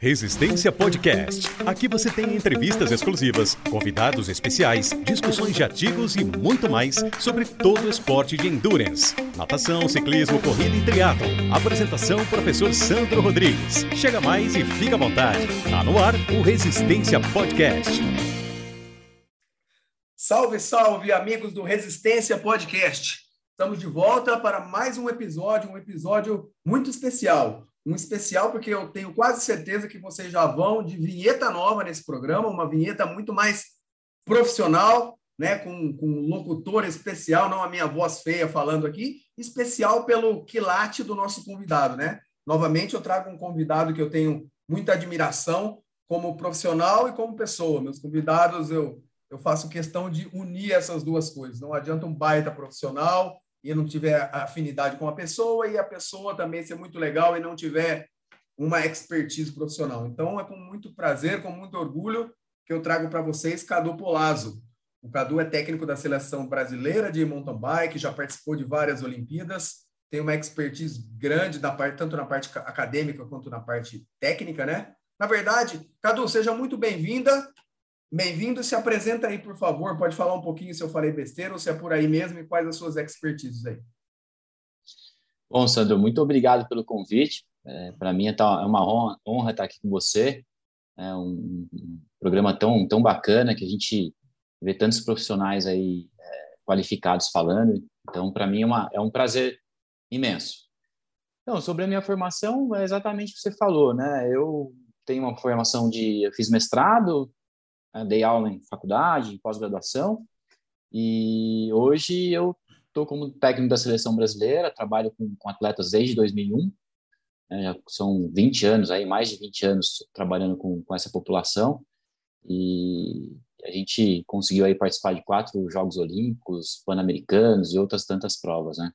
Resistência Podcast. Aqui você tem entrevistas exclusivas, convidados especiais, discussões de artigos e muito mais sobre todo o esporte de endurance. Natação, ciclismo, corrida e triatlo. Apresentação professor Sandro Rodrigues. Chega mais e fica à vontade. Tá no ar o Resistência Podcast. Salve, salve, amigos do Resistência Podcast. Estamos de volta para mais um episódio, um episódio muito especial um especial, porque eu tenho quase certeza que vocês já vão de vinheta nova nesse programa, uma vinheta muito mais profissional, né, com, com um locutor especial, não a minha voz feia falando aqui, especial pelo quilate do nosso convidado, né? Novamente, eu trago um convidado que eu tenho muita admiração como profissional e como pessoa. Meus convidados, eu, eu faço questão de unir essas duas coisas. Não adianta um baita profissional e não tiver afinidade com a pessoa e a pessoa também ser muito legal e não tiver uma expertise profissional. Então, é com muito prazer, com muito orgulho que eu trago para vocês Cadu Polazzo. O Cadu é técnico da seleção brasileira de mountain bike, já participou de várias Olimpíadas, tem uma expertise grande parte, tanto na parte acadêmica quanto na parte técnica, né? Na verdade, Cadu, seja muito bem-vinda Bem-vindo, se apresenta aí, por favor. Pode falar um pouquinho se eu falei besteira ou se é por aí mesmo e quais as suas expertises aí. Bom, Sandro, muito obrigado pelo convite. É, Para mim é, é uma honra, honra, estar aqui com você. É um, um, programa tão, tão bacana que a gente vê tantos profissionais aí é, qualificados falando. Então, para mim é, uma, é um prazer imenso. Então, sobre a minha formação, é exatamente o que você falou, né? Eu tenho uma formação de... Eu fiz mestrado, dei aula em faculdade, pós-graduação, e hoje eu estou como técnico da seleção brasileira, trabalho com, com atletas desde 2001, né, já são 20 anos, aí, mais de 20 anos trabalhando com, com essa população, e a gente conseguiu aí participar de quatro Jogos Olímpicos, Pan-Americanos e outras tantas provas, né?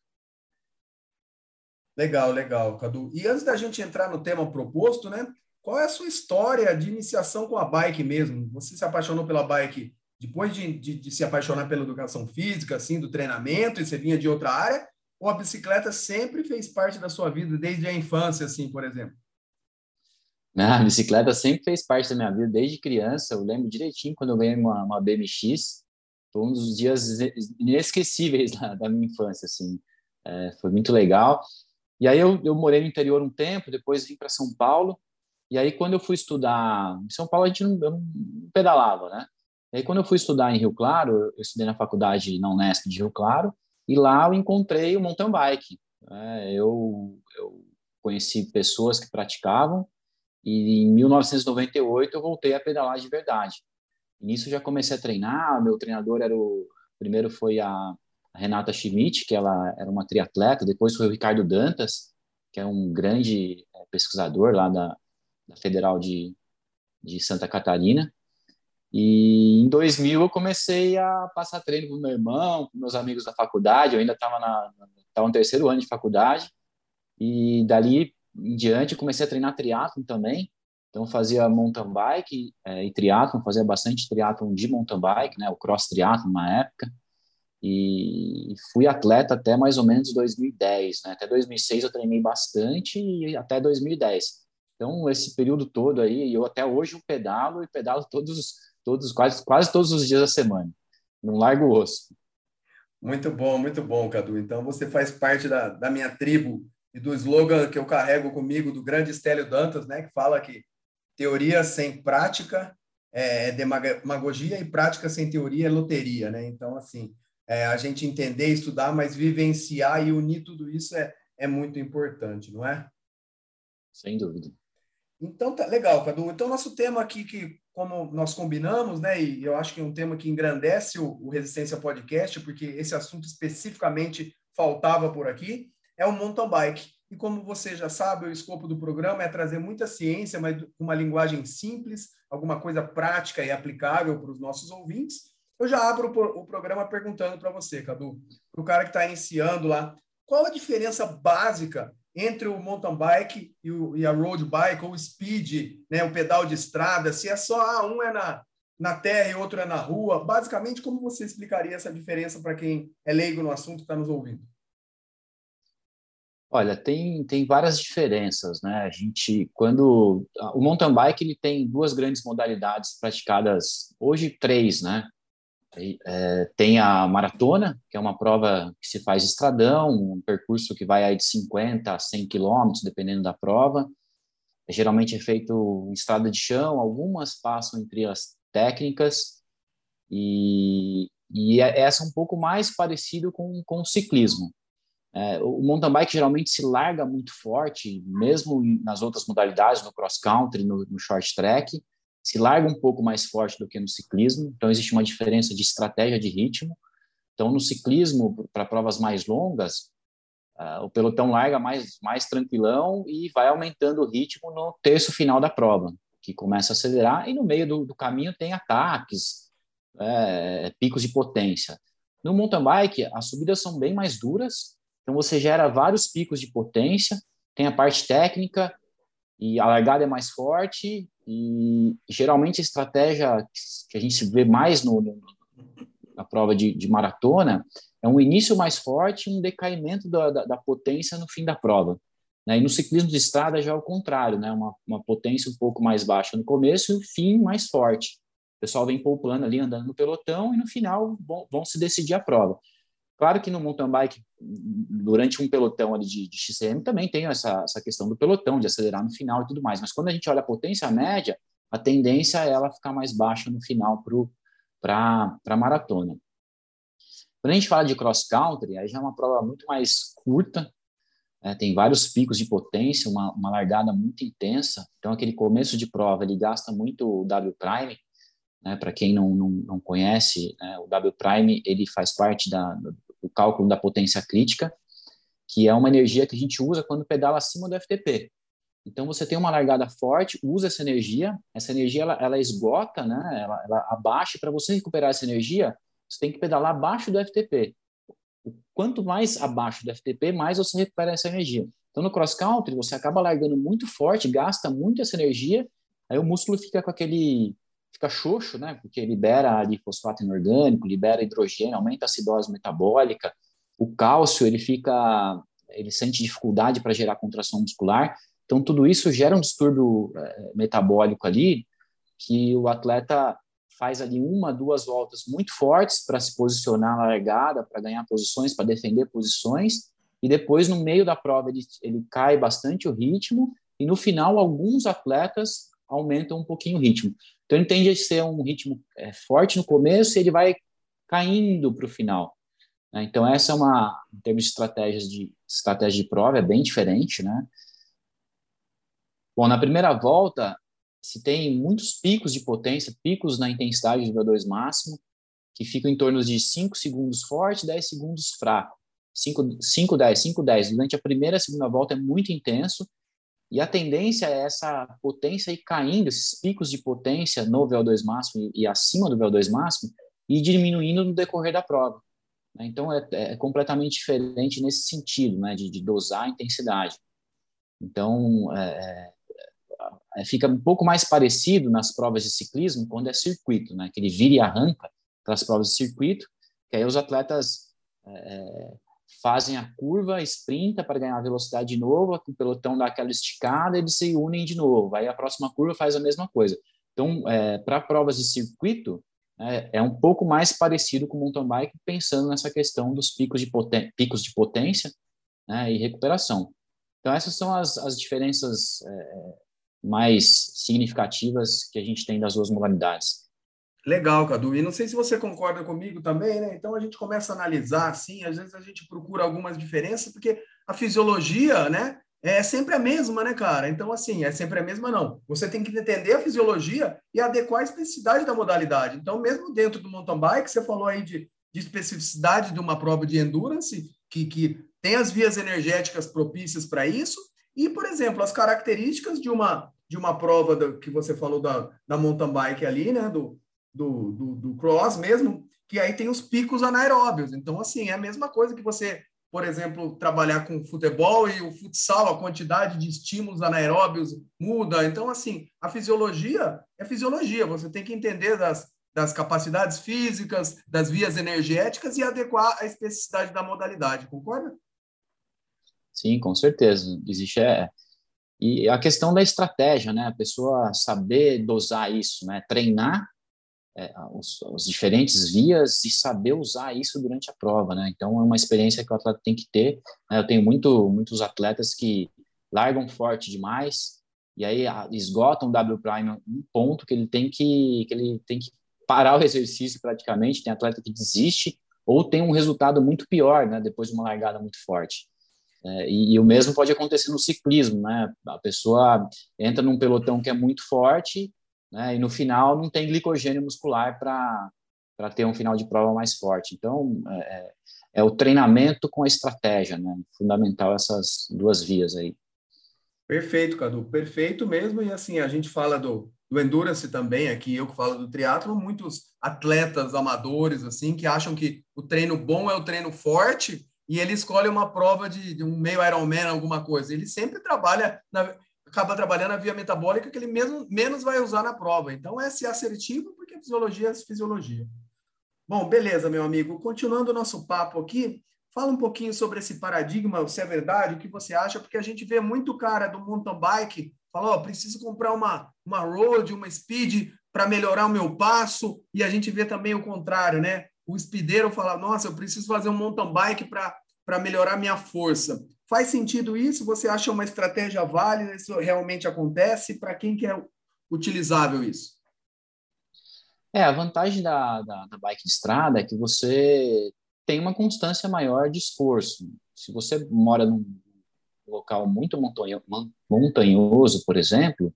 Legal, legal, Cadu. E antes da gente entrar no tema proposto, né? Qual é a sua história de iniciação com a bike mesmo? Você se apaixonou pela bike depois de, de, de, se apaixonar pela educação física, assim, do treinamento, e você vinha de outra área? Ou a bicicleta sempre fez parte da sua vida desde a infância, assim, por exemplo? Não, a bicicleta sempre fez parte da minha vida desde criança. Eu lembro direitinho quando eu ganhei uma, uma BMX. Foi um dos dias inesquecíveis da, da minha infância, assim. É, foi muito legal. E aí eu, eu morei no interior um tempo, depois vim para São Paulo e aí, quando eu fui estudar em São Paulo, a gente não, não pedalava, né? E aí, quando eu fui estudar em Rio Claro, eu estudei na faculdade na Unesp de Rio Claro, e lá eu encontrei o mountain bike. Né? Eu, eu conheci pessoas que praticavam, e em 1998 eu voltei a pedalar de verdade. E nisso já comecei a treinar, meu treinador era o... Primeiro foi a Renata Schmidt, que ela era uma triatleta, depois foi o Ricardo Dantas, que é um grande é, pesquisador lá da, da Federal de, de Santa Catarina. E em 2000 eu comecei a passar treino com meu irmão, com meus amigos da faculdade. Eu ainda estava na tava no terceiro ano de faculdade. E dali em diante comecei a treinar triatlon também. Então fazia mountain bike é, e triatlon, fazia bastante triatlon de mountain bike, né, o cross triatlon na época. E fui atleta até mais ou menos 2010, né? Até 2006 eu treinei bastante e até 2010. Então, esse período todo aí, eu até hoje eu pedalo e pedalo todos, todos quase, quase todos os dias da semana. Não largo o osso. Muito bom, muito bom, Cadu. Então, você faz parte da, da minha tribo e do slogan que eu carrego comigo, do grande Estélio Dantas, né, que fala que teoria sem prática é demagogia e prática sem teoria é loteria, né? Então, assim, é, a gente entender, estudar, mas vivenciar e unir tudo isso é, é muito importante, não é? Sem dúvida. Então, tá legal, Cadu. Então, nosso tema aqui, que como nós combinamos, né, e eu acho que é um tema que engrandece o, o Resistência Podcast, porque esse assunto especificamente faltava por aqui, é o mountain bike. E como você já sabe, o escopo do programa é trazer muita ciência, mas uma linguagem simples, alguma coisa prática e aplicável para os nossos ouvintes. Eu já abro o programa perguntando para você, Cadu, para o cara que está iniciando lá, qual a diferença básica entre o mountain bike e, o, e a road bike, ou speed, né, o pedal de estrada, se é só ah, um é na, na terra e outro é na rua. Basicamente, como você explicaria essa diferença para quem é leigo no assunto e está nos ouvindo? Olha, tem, tem várias diferenças, né? A gente, quando o mountain bike ele tem duas grandes modalidades praticadas hoje três, né? É, tem a maratona, que é uma prova que se faz estradão, um percurso que vai aí de 50 a 100 quilômetros, dependendo da prova. Geralmente é feito em estrada de chão, algumas passam entre as técnicas e, e é, essa é um pouco mais parecido com, com o ciclismo. É, o mountain bike geralmente se larga muito forte, mesmo nas outras modalidades, no cross country, no, no short track, se larga um pouco mais forte do que no ciclismo. Então existe uma diferença de estratégia de ritmo. Então no ciclismo para provas mais longas, uh, o pelotão larga mais mais tranquilão e vai aumentando o ritmo no terço final da prova, que começa a acelerar e no meio do, do caminho tem ataques, é, picos de potência. No mountain bike as subidas são bem mais duras então você gera vários picos de potência, tem a parte técnica e a largada é mais forte e geralmente a estratégia que a gente vê mais no, no na prova de, de, maratona é um início mais forte e um decaimento da, da, da, potência no fim da prova. Né? E no ciclismo de estrada já é o contrário, né? uma, uma potência um pouco mais baixa no começo e o fim mais forte. O pessoal vem poupando ali, andando no pelotão e no final vão, vão se decidir a prova. Claro que no mountain bike, durante um pelotão ali de, de XCM, também tem essa, essa questão do pelotão, de acelerar no final e tudo mais. Mas quando a gente olha a potência média, a tendência é ela ficar mais baixa no final para a maratona. Quando a gente fala de cross country, aí já é uma prova muito mais curta, né? tem vários picos de potência, uma, uma largada muito intensa. Então, aquele começo de prova, ele gasta muito o W prime, né? Para quem não, não, não conhece, né? o W prime ele faz parte da, o cálculo da potência crítica, que é uma energia que a gente usa quando pedala acima do FTP. Então você tem uma largada forte, usa essa energia, essa energia ela, ela esgota, né? Ela, ela abaixa. Para você recuperar essa energia, você tem que pedalar abaixo do FTP. Quanto mais abaixo do FTP, mais você recupera essa energia. Então no cross country você acaba largando muito forte, gasta muito essa energia, aí o músculo fica com aquele fica xoxo, né? Porque libera fosfato inorgânico, libera hidrogênio, aumenta a acidose metabólica. O cálcio, ele fica, ele sente dificuldade para gerar contração muscular. Então, tudo isso gera um distúrbio é, metabólico ali, que o atleta faz ali uma, duas voltas muito fortes para se posicionar na largada, para ganhar posições, para defender posições, e depois, no meio da prova, ele, ele cai bastante o ritmo, e no final, alguns atletas aumentam um pouquinho o ritmo. Então ele tende a ser um ritmo é, forte no começo e ele vai caindo para o final. Né? Então essa é uma, em termos de estratégias de estratégia de prova, é bem diferente, né? Bom, na primeira volta se tem muitos picos de potência, picos na intensidade do VO2 máximo, que ficam em torno de 5 segundos forte, 10 segundos fraco. 5, 5, 10, 5, 10. Durante a primeira e segunda volta é muito intenso, e a tendência é essa potência ir caindo, esses picos de potência no VO2 máximo e, acima do VO2 máximo, e diminuindo no decorrer da prova. Né? Então, é, é, completamente diferente nesse sentido, né? de, de dosar a intensidade. Então, é, é, é, fica um pouco mais parecido nas provas de ciclismo quando é circuito, né? que ele vira e arranca para as provas de circuito, que aí os atletas é, fazem a curva, sprinta para ganhar velocidade de novo, o pelotão dá aquela esticada, eles se unem de novo. Aí a próxima curva faz a mesma coisa. Então, é, para provas de circuito, é, é, um pouco mais parecido com mountain bike, pensando nessa questão dos picos de, picos de potência né, e recuperação. Então, essas são as, as diferenças é, mais significativas que a gente tem das duas modalidades. Legal, Cadu. E não sei se você concorda comigo também, né? Então a gente começa a analisar assim, às vezes a gente procura algumas diferenças, porque a fisiologia, né, é sempre a mesma, né, cara? Então, assim, é sempre a mesma, não. Você tem que entender a fisiologia e adequar a especificidade da modalidade. Então, mesmo dentro do mountain bike, você falou aí de, de especificidade de uma prova de endurance, que, que tem as vias energéticas propícias para isso, e, por exemplo, as características de uma, de uma prova da, que você falou da, da mountain bike ali, né, do, do, do, do cross mesmo, que aí tem os picos anaeróbios. Então, assim, é a mesma coisa que você, por exemplo, trabalhar com futebol e o futsal, a quantidade de estímulos anaeróbios muda. Então, assim, a fisiologia é fisiologia. Você tem que entender das, das capacidades físicas, das vias energéticas e adequar a especificidade da modalidade, concorda? Sim, com certeza. Existe é, e a questão da estratégia, né? A pessoa saber dosar isso, né? Treinar é, os, os, diferentes vias e saber usar isso durante a prova, né? Então é uma experiência que o atleta tem que ter. Né? Eu tenho muito, muitos atletas que largam forte demais e aí esgotam o W prime um ponto que ele tem que que ele tem que parar o exercício praticamente. Tem atleta que desiste ou tem um resultado muito pior, né? Depois de uma largada muito forte. É, e, e, o mesmo pode acontecer no ciclismo, né? A pessoa entra num pelotão que é muito forte, né? E no final não tem glicogênio muscular para ter um final de prova mais forte. Então é, é, é, o treinamento com a estratégia, né? Fundamental essas duas vias aí. Perfeito, Cadu, perfeito mesmo. E assim a gente fala do, do endurance também aqui, eu que falo do triatlo, muitos atletas amadores assim que acham que o treino bom é o treino forte e ele escolhe uma prova de, de um meio Ironman, alguma coisa. Ele sempre trabalha, na, acaba trabalhando a via metabólica que ele mesmo, menos vai usar na prova. Então, é ser assertivo, porque fisiologia é fisiologia. Bom, beleza, meu amigo. Continuando o nosso papo aqui, fala um pouquinho sobre esse paradigma, se é verdade, o que você acha, porque a gente vê muito cara do mountain bike falou, oh, preciso comprar uma, uma road, uma speed para melhorar o meu passo, e a gente vê também o contrário, né? o speedeiro fala, nossa, eu preciso fazer um mountain bike para melhorar minha força. Faz sentido isso? Você acha uma estratégia válida? Isso realmente acontece? Para quem que é utilizável isso? É, a vantagem da, da, da bike de estrada é que você tem uma constância maior de esforço. Se você mora num local muito montanhoso, por exemplo,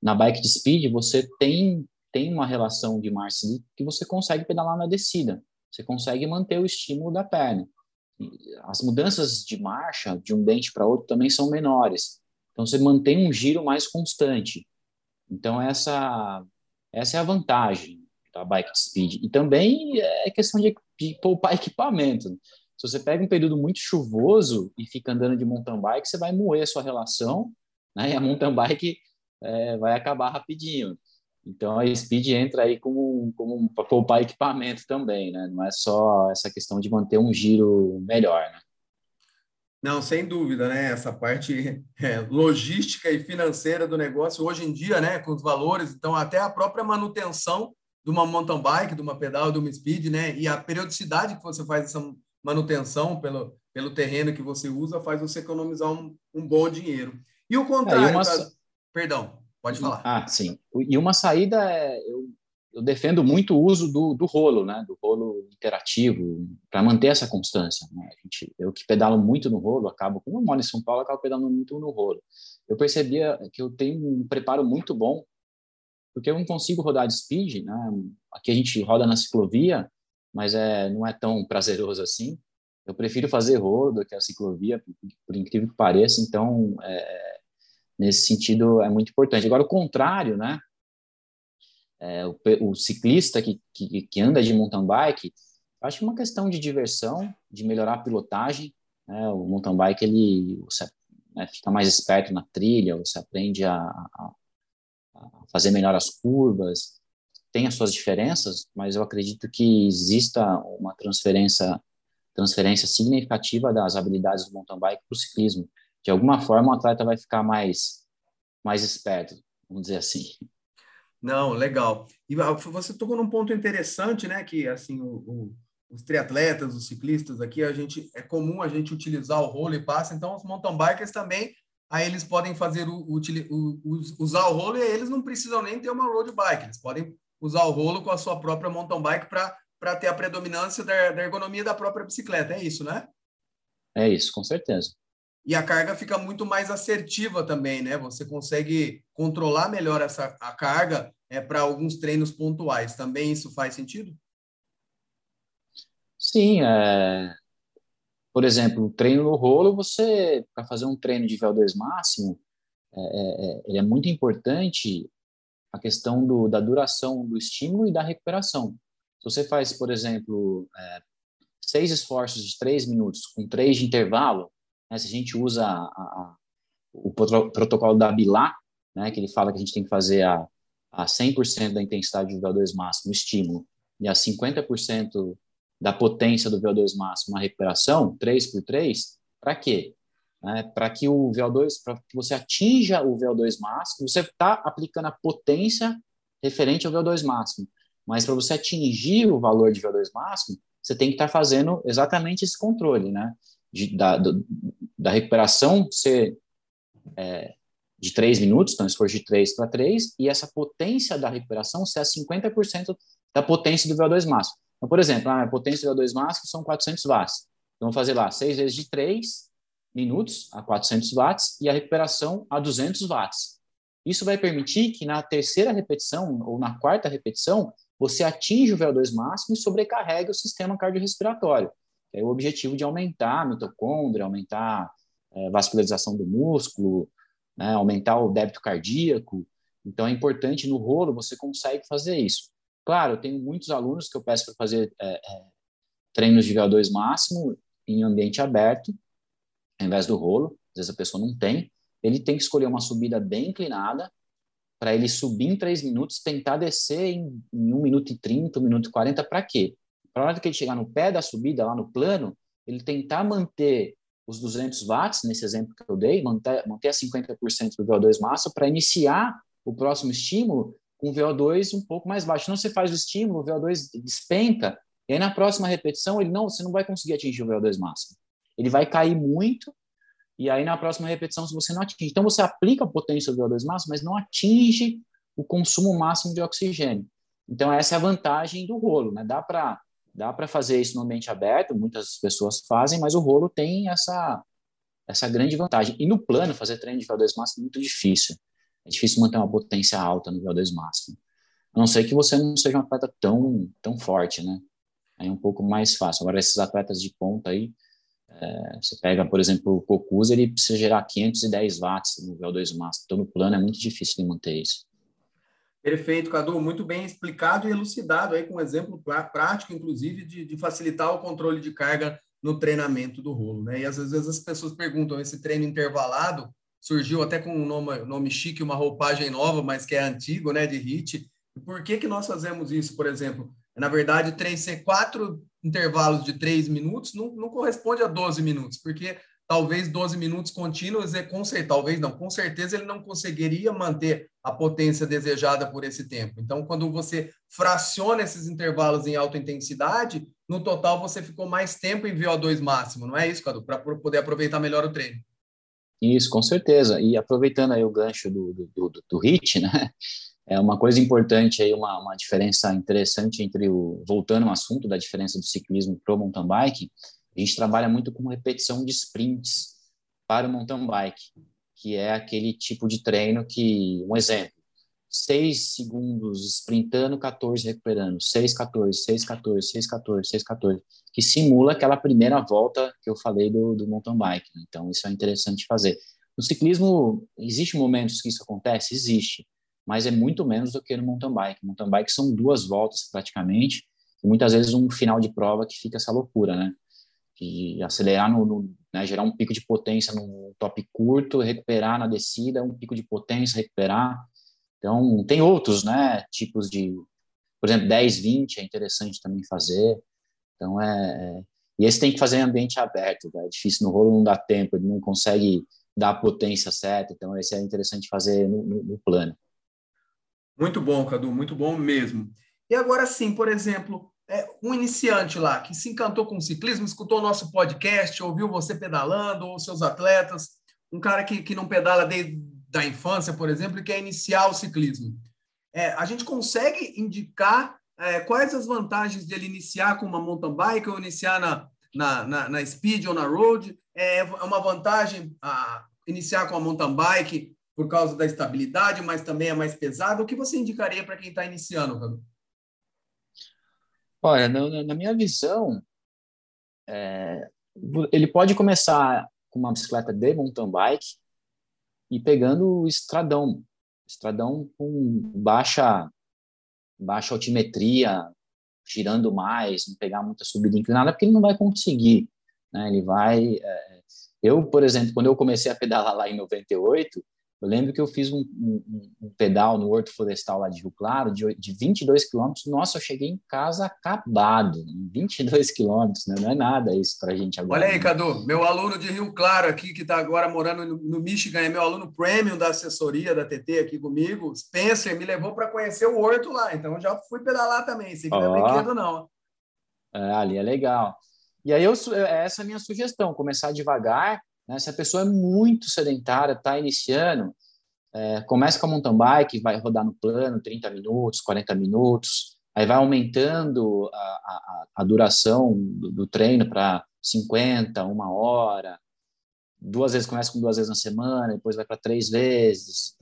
na bike de speed você tem tem uma relação de Marcy que você consegue pedalar na descida, você consegue manter o estímulo da perna. As mudanças de marcha de um dente para outro também são menores, então você mantém um giro mais constante. Então essa essa é a vantagem da bike speed. E também é questão de, de poupar equipamento. Se você pega um período muito chuvoso e fica andando de mountain bike, você vai moer a sua relação, né? E a mountain bike é, vai acabar rapidinho. Então a Speed entra aí como, como para poupar equipamento também, né? Não é só essa questão de manter um giro melhor, né? Não, sem dúvida, né? Essa parte é, logística e financeira do negócio hoje em dia, né? Com os valores, então até a própria manutenção de uma mountain bike, de uma pedal, de uma speed, né? E a periodicidade que você faz essa manutenção pelo, pelo terreno que você usa faz você economizar um, um bom dinheiro. E o contrário, é, uma... perdão. Pode falar. Ah, sim. E uma saída é. Eu, eu defendo muito o uso do, do rolo, né? Do rolo interativo, para manter essa constância. Né? A gente, eu que pedalo muito no rolo, acabo, como eu moro em São Paulo, acabo pedalando muito no rolo. Eu percebia que eu tenho um preparo muito bom, porque eu não consigo rodar de speed, né? Aqui a gente roda na ciclovia, mas é, não é tão prazeroso assim. Eu prefiro fazer rolo do que a ciclovia, por, por incrível que pareça. Então, é, nesse sentido é muito importante. Agora, o contrário, né? É, o, o, ciclista que, que, que, anda de mountain bike, acho que é uma questão de diversão, de melhorar a pilotagem. Né? O mountain bike ele você, né, fica mais esperto na trilha, você aprende a, a, a, fazer melhor as curvas. Tem as suas diferenças, mas eu acredito que exista uma transferência transferência significativa das habilidades do mountain bike para o ciclismo de alguma forma o atleta vai ficar mais mais esperto, vamos dizer assim. Não, legal. E ah, você tocou num ponto interessante, né? Que assim o, o, os triatletas, os ciclistas aqui, a gente é comum a gente utilizar o rolo e passa. Então os mountain bikers também, aí eles podem fazer o, o, usar o rolo e eles não precisam nem ter uma road bike. Eles podem usar o rolo com a sua própria mountain bike para para ter a predominância da, da ergonomia da própria bicicleta. É isso, né? É isso, com certeza e a carga fica muito mais assertiva também, né? Você consegue controlar melhor essa a carga é, para alguns treinos pontuais. Também isso faz sentido? Sim, é... por exemplo, treino no rolo, você para fazer um treino de VO2 máximo, é, é, é, é muito importante a questão do, da duração do estímulo e da recuperação. Se você faz, por exemplo, é, seis esforços de três minutos com três de intervalo, né? Se a gente usa a, a, o protocolo da BILA, né, que ele fala que a gente tem que fazer a, a 100% da intensidade do VO2 máximo, o estímulo, e a 50% da potência do VO2 máximo, a recuperação, 3 por 3, para quê? né, para que o VO2, para que você atinja o VO2 máximo, você está aplicando a potência referente ao VO2 máximo. Mas para você atingir o valor de VO2 máximo, você tem que estar tá fazendo exatamente esse controle, né? De, da, do, da recuperação ser é, de 3 minutos, então esforço de 3 para 3, e essa potência da recuperação ser a 50% da potência do VO2 máximo. Então, por exemplo, a potência do VO2 máximo são 400 watts. Então, vamos fazer lá 6 vezes de 3 minutos a 400 watts e a recuperação a 200 watts. Isso vai permitir que na terceira repetição ou na quarta repetição você atinja o VO2 máximo e sobrecarregue o sistema cardiorrespiratório. É o objetivo de aumentar a mitocôndria, aumentar a é, vascularização do músculo, né, aumentar o débito cardíaco. Então, é importante no rolo você consegue fazer isso. Claro, eu tenho muitos alunos que eu peço para fazer é, é, treinos de VO2 máximo em ambiente aberto, ao invés do rolo. Às vezes a pessoa não tem. Ele tem que escolher uma subida bem inclinada para ele subir em três minutos, tentar descer em, em 1 minuto e 30, 1 minuto e 40, para quê? Para a hora que ele chegar no pé da subida, lá no plano, ele tentar manter os 200 watts, nesse exemplo que eu dei, manter, manter a 50% do VO2 massa para iniciar o próximo estímulo com VO2 um pouco mais baixo. Não você faz o estímulo, o VO2 despenca, e aí na próxima repetição ele não, você não vai conseguir atingir o VO2 máximo. Ele vai cair muito e aí, na próxima repetição, se você não atinge. Então, você aplica a potência do VO2 máximo, mas não atinge o consumo máximo de oxigênio. Então, essa é a vantagem do rolo. Né? Dá para dá para fazer isso no ambiente aberto, muitas pessoas fazem, mas o rolo tem essa, essa grande vantagem. E no plano, fazer treino de VO2 máximo é muito difícil. É difícil manter uma potência alta no VO2 máximo. A não ser que você não seja um atleta tão, tão forte, né? Aí é um pouco mais fácil. Agora, esses atletas de ponta aí, é, você pega, por exemplo, o Cocuz, ele precisa gerar 510 watts no VO2 máximo. Então, no plano é muito difícil de manter isso. Perfeito, Cadu. Muito bem explicado e elucidado aí com um exemplo prático, inclusive, de, de, facilitar o controle de carga no treinamento do rolo. Né? E às vezes as pessoas perguntam, esse treino intervalado surgiu até com um nome, nome chique, uma roupagem nova, mas que é antigo, né, de HIT. Por que, que nós fazemos isso, por exemplo? Na verdade, ser quatro intervalos de três minutos não, não corresponde a 12 minutos, porque talvez 12 minutos contínuos é com certeza, talvez não, com certeza ele não conseguiria manter a potência desejada por esse tempo. Então, quando você fraciona esses intervalos em alta intensidade, no total você ficou mais tempo em VO2 máximo, não é isso, Cadu? Para poder aproveitar melhor o treino. Isso, com certeza. E aproveitando aí o gancho do, do, do, do HIT, né? É uma coisa importante aí, uma, uma diferença interessante entre o, voltando ao assunto da diferença do ciclismo para o mountain bike, a gente trabalha muito com repetição de sprints para o mountain bike, que é aquele tipo de treino que, um exemplo, 6 segundos sprintando, 14 recuperando, 6, 14, 6, 14, 6, 14, 6, 14, que simula aquela primeira volta que eu falei do, do mountain bike. Né? Então, isso é interessante fazer. No ciclismo, existe momentos que isso acontece? Existe mas é muito menos do que no mountain bike. Mountain bike são duas voltas praticamente, e muitas vezes um final de prova que fica essa loucura, né? De acelerar, no, no né, gerar um pico de potência no top curto, recuperar na descida, um pico de potência, recuperar. Então, tem outros, né, tipos de, por exemplo, 10, 20 é interessante também fazer. Então, é, é e esse tem que fazer em ambiente aberto, é difícil, no rolo não dá tempo, ele não consegue dar a potência certa, então esse é interessante fazer no, no, no plano. Muito bom, Cadu, muito bom mesmo. E agora sim, por exemplo, um iniciante lá que se encantou com o ciclismo, escutou o nosso podcast, ouviu você pedalando, ou seus atletas, um cara que, que não pedala desde a infância, por exemplo, e quer iniciar o ciclismo. É, a gente consegue indicar é, quais as vantagens dele iniciar com uma mountain bike ou iniciar na, na, na, na speed ou na road? É, é uma vantagem a, iniciar com a mountain bike por causa da estabilidade, mas também é mais pesado. O que você indicaria para quem está iniciando, Cadu? Olha, na, na minha visão, é, ele pode começar com uma bicicleta de mountain bike e pegando o estradão, estradão com baixa baixa altimetria, girando mais, não pegar muita subida inclinada, porque ele não vai conseguir, né? Ele vai. É, eu, por exemplo, quando eu comecei a pedalar lá em 98, Eu lembro que eu fiz um, um, um pedal no Horto Florestal lá de Rio Claro, de, de 22 quilômetros. Nossa, eu cheguei em casa acabado. 22 quilômetros, né? não é nada isso para a gente agora. Olha aí, né? Cadu, meu aluno de Rio Claro aqui, que está agora morando no, no, Michigan, é meu aluno premium da assessoria da TT aqui comigo. Spencer me levou para conhecer o Horto lá, então já fui pedalar também. Sei que oh. não é brinquedo, não. É, ali é legal. E aí, eu, essa é a minha sugestão: começar devagar né? Se a pessoa é muito sedentária, está iniciando, é, começa com a mountain bike, vai rodar no plano 30 minutos, 40 minutos, aí vai aumentando a, a, a duração do, do treino para 50, uma hora, duas vezes, começa com duas vezes na semana, depois vai para três vezes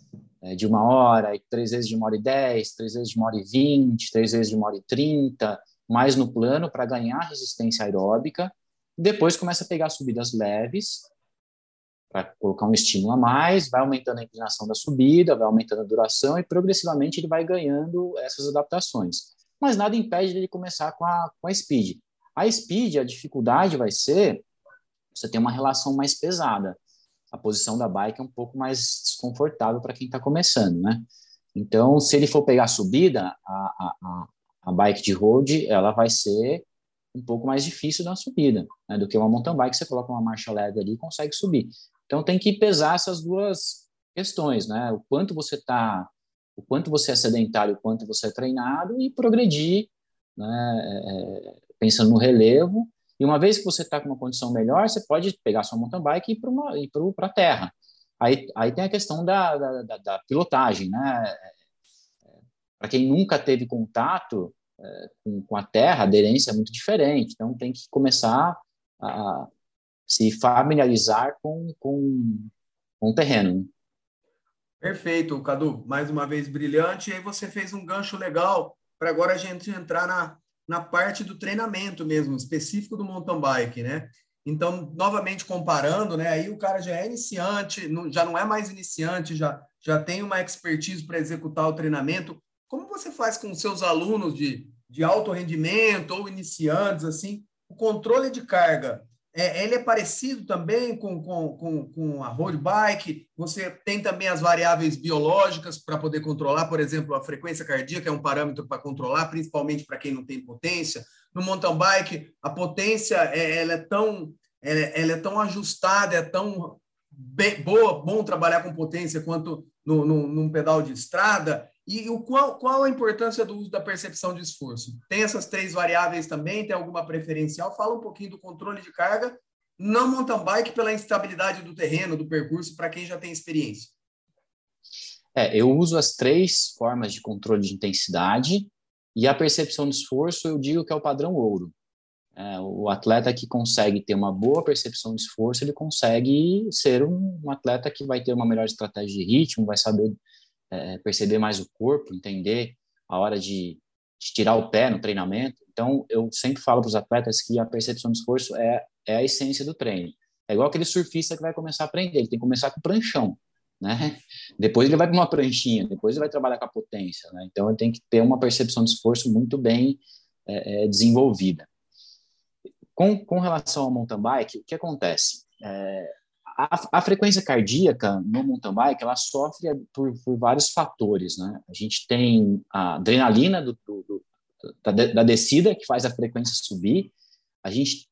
é, de uma hora, três vezes de uma hora e dez, três vezes de uma hora e vinte, três vezes de uma hora e trinta, mais no plano para ganhar resistência aeróbica. Depois começa a pegar subidas leves para colocar um estímulo a mais, vai aumentando a inclinação da subida, vai aumentando a duração e progressivamente ele vai ganhando essas adaptações. Mas nada impede ele começar com a, com a speed. A speed, a dificuldade vai ser você ter uma relação mais pesada. A posição da bike é um pouco mais desconfortável para quem está começando, né? Então, se ele for pegar a subida, a, a, a bike de road, ela vai ser um pouco mais difícil na subida, né, do que uma mountain bike, você coloca uma marcha leve ali e consegue subir. Então tem que pesar essas duas questões, né? O quanto você está, o quanto você é sedentário, o quanto você é treinado e progredir, né? É, pensando no relevo. E uma vez que você está com uma condição melhor, você pode pegar sua mountain bike e ir para a terra. Aí, aí tem a questão da, da, da, da pilotagem, né? Para quem nunca teve contato é, com, com a terra, a aderência é muito diferente. Então tem que começar a, se familiarizar com, com, com o terreno. Né? Perfeito, Cadu. Mais uma vez brilhante. E aí você fez um gancho legal para agora a gente entrar na, na parte do treinamento mesmo, específico do mountain bike, né? Então, novamente comparando, né? Aí o cara já é iniciante, não, já não é mais iniciante, já, já tem uma expertise para executar o treinamento. Como você faz com seus alunos de, de alto rendimento ou iniciantes, assim, o controle de carga? É, ele é parecido também com, com, com, com, a road bike. Você tem também as variáveis biológicas para poder controlar, por exemplo, a frequência cardíaca é um parâmetro para controlar, principalmente para quem não tem potência. No mountain bike, a potência é, ela é tão ela, é, ela é tão ajustada, é tão boa, bom trabalhar com potência quanto no, no, num pedal de estrada. E o qual, qual a importância do uso da percepção de esforço? Tem essas três variáveis também? Tem alguma preferencial? Fala um pouquinho do controle de carga não mountain bike pela instabilidade do terreno, do percurso, para quem já tem experiência. É, eu uso as três formas de controle de intensidade e a percepção de esforço eu digo que é o padrão ouro. É, o atleta que consegue ter uma boa percepção de esforço, ele consegue ser um, um atleta que vai ter uma melhor estratégia de ritmo, vai saber é, perceber mais o corpo, entender a hora de, de, tirar o pé no treinamento. Então, eu sempre falo para os atletas que a percepção de esforço é, é a essência do treino. É igual aquele surfista que vai começar a aprender, ele tem que começar com pranchão, né? Depois ele vai para uma pranchinha, depois ele vai trabalhar com a potência, né? Então, ele tem que ter uma percepção de esforço muito bem é, é desenvolvida. Com, com relação ao mountain bike, o que acontece? É, a, a, frequência cardíaca no mountain bike ela sofre por, por, vários fatores, né? A gente tem a adrenalina do, do, da, da, descida que faz a frequência subir, a gente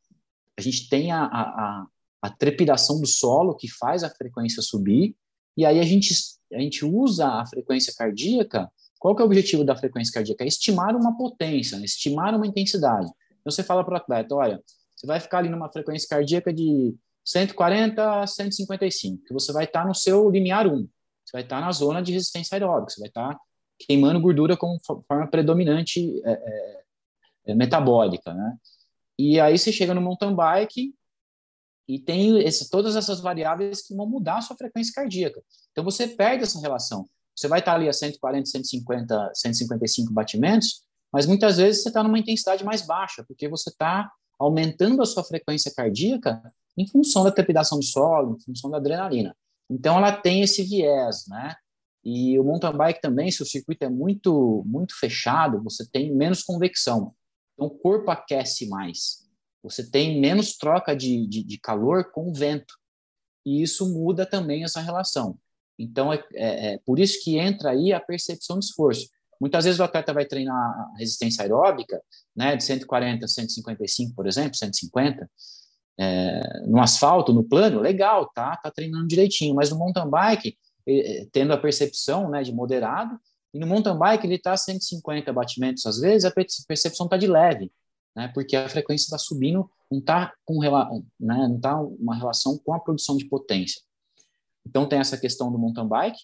a gente tem a, a, a, trepidação do solo que faz a frequência subir e aí a gente a gente usa a frequência cardíaca. Qual que é o objetivo da frequência cardíaca? É estimar uma potência, né? estimar uma intensidade. Então você fala para o atleta, olha, você vai ficar ali numa frequência cardíaca de 140 a 155, que você vai estar no seu limiar 1. Você vai estar na zona de resistência aeróbica, você vai estar queimando gordura como forma predominante é, é, é, metabólica, né? E aí você chega no mountain bike e tem esse, todas essas variáveis que vão mudar a sua frequência cardíaca. Então você perde essa relação. Você vai estar ali a 140, 150, 155 batimentos, mas muitas vezes você está numa intensidade mais baixa, porque você está aumentando a sua frequência cardíaca em função da trepidação do solo, em função da adrenalina. Então, ela tem esse viés, né? E o mountain bike também, se o circuito é muito, muito fechado, você tem menos convecção. Então, o corpo aquece mais. Você tem menos troca de, de, de calor com o vento. E isso muda também essa relação. Então, é, é, é, por isso que entra aí a percepção de esforço. Muitas vezes o atleta vai treinar resistência aeróbica, né, de 140 a 155, por exemplo, 150, é, no asfalto, no plano, legal, tá, tá treinando direitinho, mas no mountain bike, tendo a percepção, né, de moderado, e no mountain bike ele está a 150 batimentos às vezes, a percepção está de leve, né, porque a frequência está subindo, não está com né, não tá uma relação com a produção de potência. Então tem essa questão do mountain bike,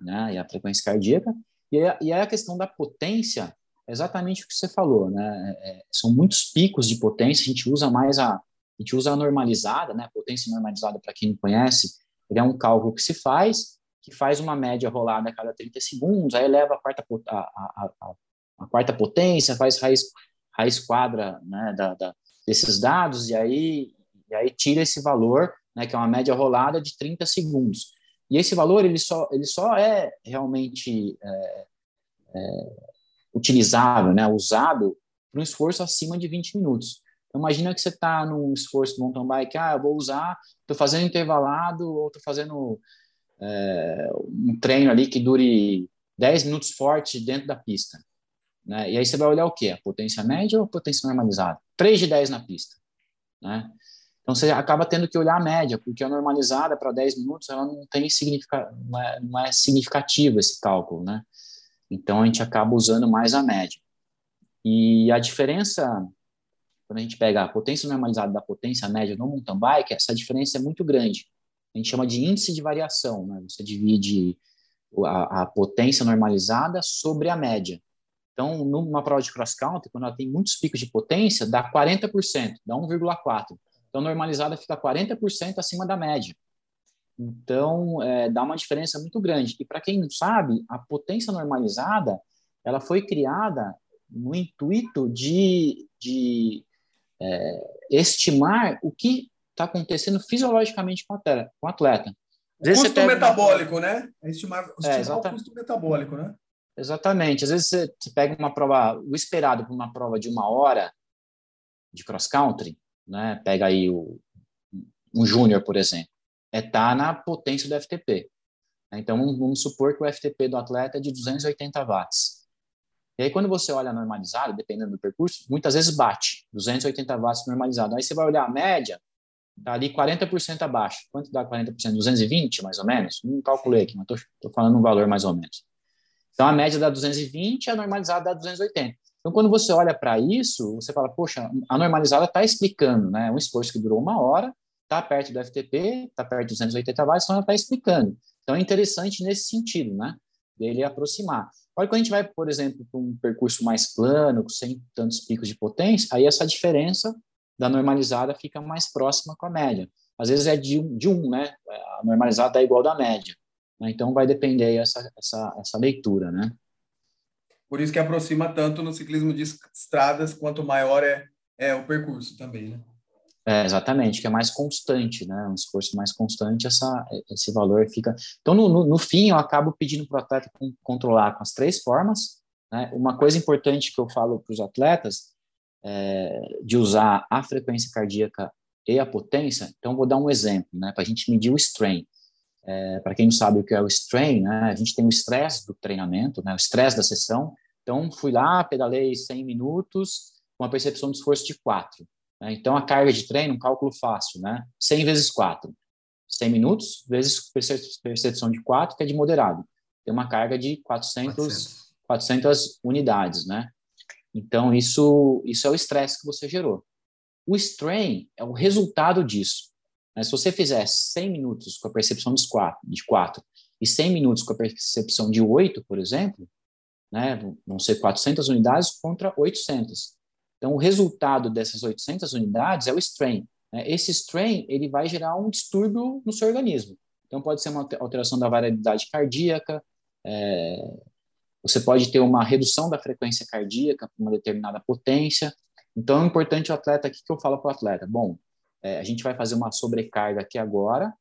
né, e a frequência cardíaca, e, e aí a questão da potência, é exatamente o que você falou, né, é, é, são muitos picos de potência, a gente usa mais a, a gente usa a normalizada, né, potência normalizada para quem não conhece, ele é um cálculo que se faz, que faz uma média rolada a cada 30 segundos, aí eleva a quarta, a, a, a, a quarta potência, faz raiz, raiz quadra né, da, da, desses dados, e aí, e aí tira esse valor né, que é uma média rolada de 30 segundos. E esse valor ele só, ele só é realmente é, é, utilizável, né, usado para um esforço acima de 20 minutos. Imagina que você está num esforço de mountain bike, ah, eu vou usar, estou fazendo intervalado ou estou fazendo é, um treino ali que dure 10 minutos forte dentro da pista. Né? E aí você vai olhar o quê? A potência média ou a potência normalizada? 3 de 10 na pista. Né? Então você acaba tendo que olhar a média, porque a normalizada para 10 minutos ela não tem significa, não é, não é significativo esse cálculo, né? Então a gente acaba usando mais a média. E a diferença quando a gente pega a potência normalizada da potência média no mountain bike, essa diferença é muito grande. A gente chama de índice de variação, né? Você divide a, a potência normalizada sobre a média. Então, numa prova de cross country, quando ela tem muitos picos de potência, dá 40%, dá 1,4. Então, normalizada fica 40% acima da média. Então, é, dá uma diferença muito grande. E para quem não sabe, a potência normalizada ela foi criada no intuito de, de é, estimar o que está acontecendo fisiologicamente com atleta. Com o atleta. O custo metabólico, né? É estimar, é, estimar é, o custo metabólico, né? Exatamente. Às vezes você, você pega uma prova, o esperado para uma prova de uma hora de cross country, né? Pega aí o, um júnior, por exemplo, é tá na potência do FTP. Então, vamos supor que o FTP do atleta é de 280 watts. E aí, quando você olha normalizado, dependendo do percurso, muitas vezes bate 280 watts normalizado. Aí você vai olhar a média, tá ali 40% abaixo. Quanto dá 40%? 220, mais ou menos? Não calculei aqui, mas estou falando um valor mais ou menos. Então, a média dá 220, a normalizada dá 280. Então, quando você olha para isso, você fala, poxa, a normalizada está explicando, né? Um esforço que durou uma hora, está perto do FTP, está perto de 280 watts, então ela está explicando. Então, é interessante nesse sentido, né? Dele aproximar. Olha, quando a gente vai, por exemplo, para um percurso mais plano, sem tantos picos de potência, aí essa diferença da normalizada fica mais próxima com a média. Às vezes é de um, de um né? A normalizada é igual da média. Né? Então, vai depender essa, essa, essa leitura, né? Por isso que aproxima tanto no ciclismo de estradas, quanto maior é, é o percurso também, né? É, exatamente, que é mais constante, né? Um esforço mais constante, essa, esse valor fica. Então, no, no, no fim, eu acabo pedindo para o atleta controlar com as três formas. Né? Uma coisa importante que eu falo para os atletas é de usar a frequência cardíaca e a potência. Então, vou dar um exemplo, né? Para a gente medir o strain. É, para quem não sabe o que é o strain, né, a gente tem o estresse do treinamento, né, o estresse da sessão. Então, fui lá, pedalei 100 minutos com a percepção de esforço de 4. Né? Então, a carga de treino, um cálculo fácil, né? 100 vezes 4. 100 minutos vezes percepção de 4, que é de moderado. Tem uma carga de 400, 400. 400 unidades, né? Então, isso, isso é o estresse que você gerou. O strain é o resultado disso. Mas se você fizer 100 minutos com a percepção de 4, de 4 e 100 minutos com a percepção de 8, por exemplo, né, vão ser 400 unidades contra 800. Então, o resultado dessas 800 unidades é o strain. Né? Esse strain ele vai gerar um distúrbio no seu organismo. Então, pode ser uma alteração da variabilidade cardíaca, é, você pode ter uma redução da frequência cardíaca para uma determinada potência. Então, é importante o atleta, o que, eu falo para o atleta? Bom, é, a gente vai fazer uma sobrecarga aqui agora,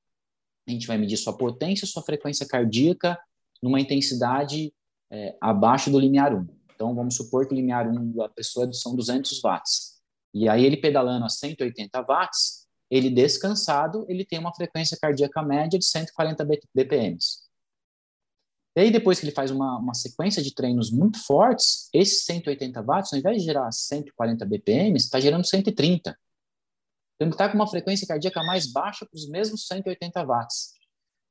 a gente vai medir sua potência, sua frequência cardíaca numa intensidade é, abaixo do limiar 1. Então, vamos supor que o limiar 1 da pessoa são 200 watts. E aí, ele pedalando a 180 watts, ele descansado, ele tem uma frequência cardíaca média de 140 BPMs. E aí, depois que ele faz uma, uma sequência de treinos muito fortes, esses 180 watts, ao invés de gerar 140 BPM, está gerando 130. Então, ele está com uma frequência cardíaca mais baixa para os mesmos 180 watts.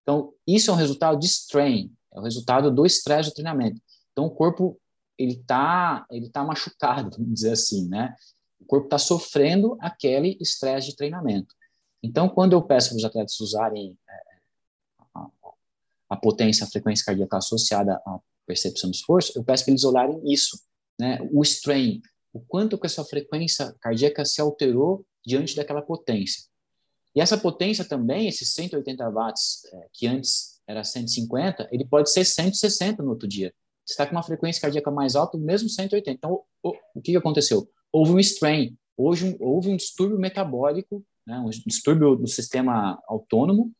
Então, isso é um resultado de strain, é o resultado do estresse do treinamento. Então, o corpo ele está ele tá machucado, vamos dizer assim, né? O corpo está sofrendo aquele estresse de treinamento. Então, quando eu peço para os atletas usarem é, a potência, a frequência cardíaca associada à percepção de esforço, eu peço para eles olharem isso, né? O strain, o quanto que essa frequência cardíaca se alterou diante daquela potência. E essa potência também, esses 180 watts, é, que antes era 150, ele pode ser 160 no outro dia. Está com uma frequência cardíaca mais alta, mesmo 180. Então, o, o que aconteceu? Houve um strain, houve um, houve um distúrbio metabólico, né, um distúrbio do sistema autônomo,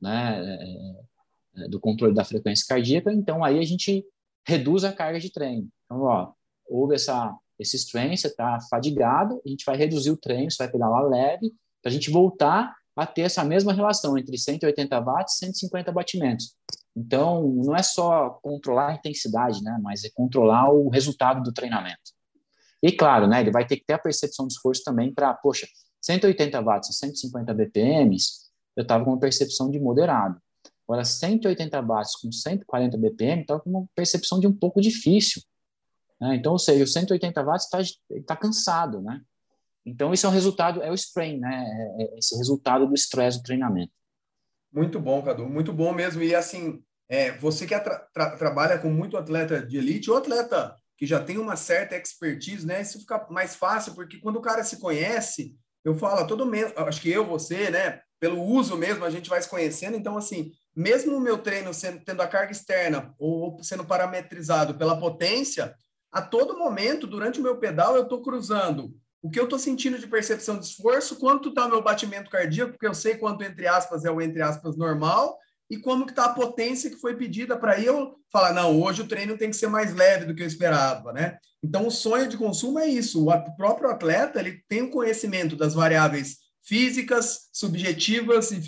né, é, né, do controle da frequência cardíaca, então aí a gente reduz a carga de treino. Então, ó, houve essa, esse strain, você está fadigado, a gente vai reduzir o treino, você vai pedalar leve, para a gente voltar a ter essa mesma relação entre 180 watts e 150 batimentos. Então, não é só controlar a intensidade, né, mas é controlar o resultado do treinamento. E claro, né, ele vai ter que ter a percepção de esforço também para, poxa, 180 watts a 150 BPMs, eu estava com uma percepção de moderado. Agora, 180 watts com 140 BPM está com uma percepção de um pouco difícil. Né? Então, ou seja, o 180 watts está tá cansado, né? Então, isso é um resultado, é o strain, né? É, é esse resultado do estresse do treinamento. Muito bom, Cadu, muito bom mesmo. E assim, é, você que tra tra trabalha com muito atleta de elite ou atleta que já tem uma certa expertise, né? Isso fica mais fácil, porque quando o cara se conhece, eu falo, todo acho que eu, você, né? Pelo uso mesmo, a gente vai se conhecendo. Então, assim, mesmo o meu treino sendo, tendo a carga externa ou sendo parametrizado pela potência, a todo momento, durante o meu pedal, eu estou cruzando o que eu estou sentindo de percepção de esforço, quanto está o meu batimento cardíaco, porque eu sei quanto, entre aspas, é o entre aspas normal, e como está a potência que foi pedida para eu falar, não, hoje o treino tem que ser mais leve do que eu esperava, né? Então, o sonho de consumo é isso. O próprio atleta, ele tem o conhecimento das variáveis físicas, subjetivas e,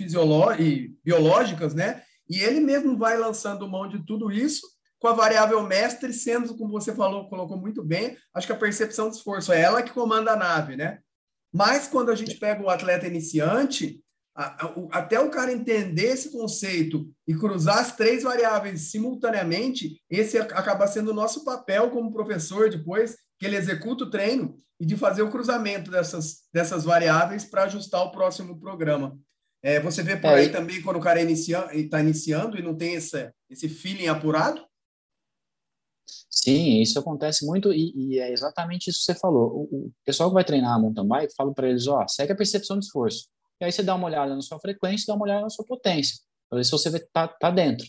e biológicas, né? E ele mesmo vai lançando mão de tudo isso com a variável mestre sendo, como você falou, colocou muito bem, acho que a percepção de esforço é ela que comanda a nave, né? Mas quando a gente pega o atleta iniciante, a, a, até o cara entender esse conceito e cruzar as três variáveis simultaneamente, esse acaba sendo o nosso papel como professor depois, que ele executa o treino e de fazer o cruzamento dessas, dessas variáveis para ajustar o próximo programa. É, você vê por é, aí também quando o cara está inicia, tá iniciando e não tem esse, esse feeling apurado? Sim, isso acontece muito e, e, é exatamente isso que você falou. O, o pessoal que vai treinar mountain bike, falo para eles, ó, segue a percepção de esforço. E aí você dá uma olhada na sua frequência, dá uma olhada na sua potência, para ver se você está tá dentro.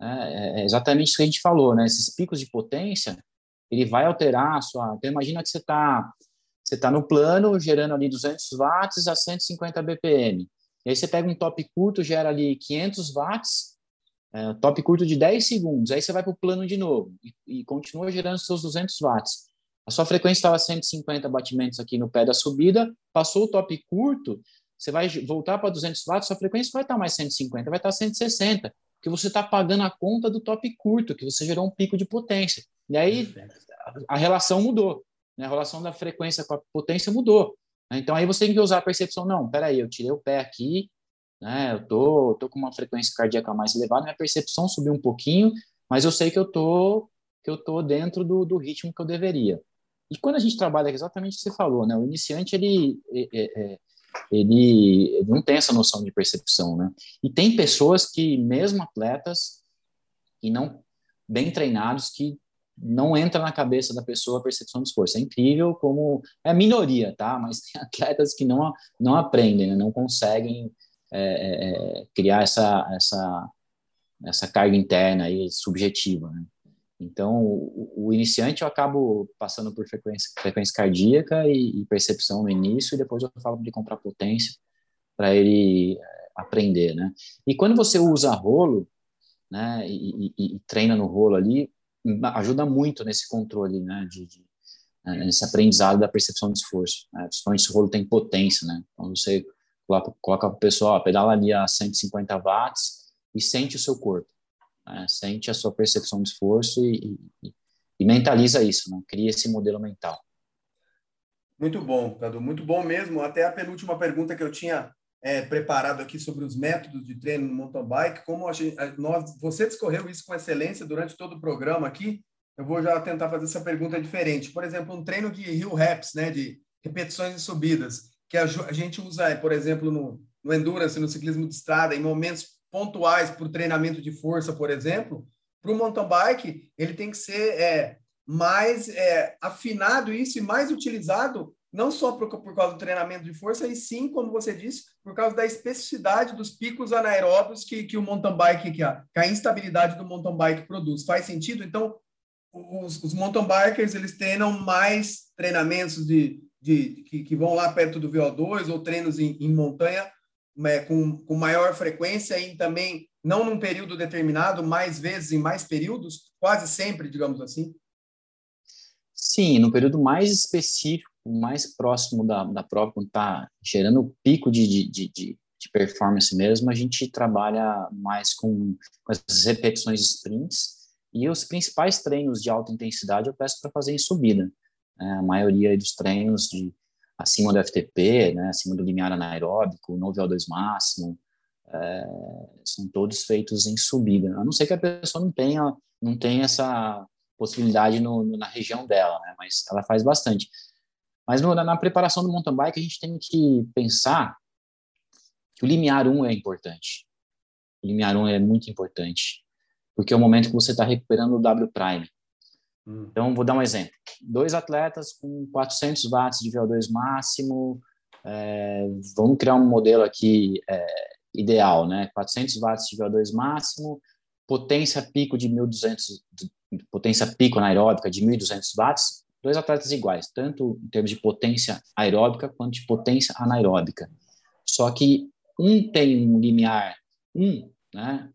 É, é, exatamente isso que a gente falou, né? Esses picos de potência, ele vai alterar a sua... Então, imagina que você está você tá no plano, gerando ali 200 watts a 150 BPM. E aí você pega um top curto, gera ali 500 watts, é, top curto de 10 segundos. Aí você vai para o plano de novo e, e, continua gerando seus 200 watts. A sua frequência estava 150 batimentos aqui no pé da subida, passou o top curto, você vai voltar para 200 watts, sua frequência vai estar mais 150, vai estar 160, porque você está pagando a conta do top curto, que você gerou um pico de potência. E aí a relação mudou, né? a relação da frequência com a potência mudou. Né? Então aí você tem que usar a percepção, não, peraí, eu tirei o pé aqui, né? eu tô, tô com uma frequência cardíaca mais elevada, minha percepção subiu um pouquinho, mas eu sei que eu tô que eu tô dentro do, do ritmo que eu deveria. E quando a gente trabalha exatamente o que você falou, né? O iniciante ele, é, é, ele, ele não tem essa noção de percepção, né? E tem pessoas que, mesmo atletas, e não bem treinados, que não entra na cabeça da pessoa a percepção de esforço. É incrível como é minoria, tá? Mas tem atletas que não não aprendem, né? não conseguem é, é, é, criar essa essa essa carga interna aí subjetiva. Né? Então, o, o, iniciante eu acabo passando por frequência, frequência cardíaca e, e percepção no início, e depois eu falo de comprar potência para ele é, aprender, né? E quando você usa rolo, né, e, e, e, treina no rolo ali, ajuda muito nesse controle, né, de, de né, nesse aprendizado da percepção de esforço. Né? Principalmente se o rolo tem potência, né? Então você coloca, coloca o pessoal, pedala ali a 150 watts e sente o seu corpo, né? sente a sua percepção de esforço e, e, e mentaliza isso, né? cria esse modelo mental. Muito bom, Cadu, muito bom mesmo. Até a penúltima pergunta que eu tinha é, preparado aqui sobre os métodos de treino no mountain bike, como a gente, nós, você discorreu isso com excelência durante todo o programa aqui, eu vou já tentar fazer essa pergunta diferente. Por exemplo, um treino de hill reps, né, de repetições e subidas, que a, gente usa, por exemplo, no, no endurance, no ciclismo de estrada, em momentos pontuais para o treinamento de força, por exemplo, para o mountain bike, ele tem que ser é, mais é, afinado isso e mais utilizado, não só por, por causa do treinamento de força, e sim, como você disse, por causa da especificidade dos picos anaeróbios que, que o mountain bike, que a, que a instabilidade do mountain bike produz. Faz sentido? Então, os, os mountain bikers, eles treinam mais treinamentos de, de, que, que vão lá perto do VO2 ou treinos em, em montanha é, com, com maior frequência e também não num período determinado, mais vezes em mais períodos, quase sempre, digamos assim. Sim, no período mais específico, mais próximo da, da prova, quando está gerando o pico de, de, de, de, performance mesmo, a gente trabalha mais com, com as repetições sprints e os principais treinos de alta intensidade eu peço para fazer em subida. Né? A maioria dos treinos de acima do FTP, né, acima do limiar anaeróbico, no VO2 máximo, é, são todos feitos em subida. A não ser que a pessoa não tenha, não tenha essa possibilidade no, na região dela, né? mas ela faz bastante. Mas no, na, na, preparação do mountain bike, a gente tem que pensar que o limiar 1 é importante. O limiar 1 é muito importante, porque é o momento que você está recuperando o W prime. Hum. Então, vou dar um exemplo. Dois atletas com 400 watts de VO2 máximo, é, vamos criar um modelo aqui é, ideal, né? 400 watts de VO2 máximo, potência pico de 1.200, potência pico anaeróbica de 1.200 watts, dois atletas iguais, tanto em termos de potência aeróbica quanto de potência anaeróbica. Só que um tem um limiar 1, né,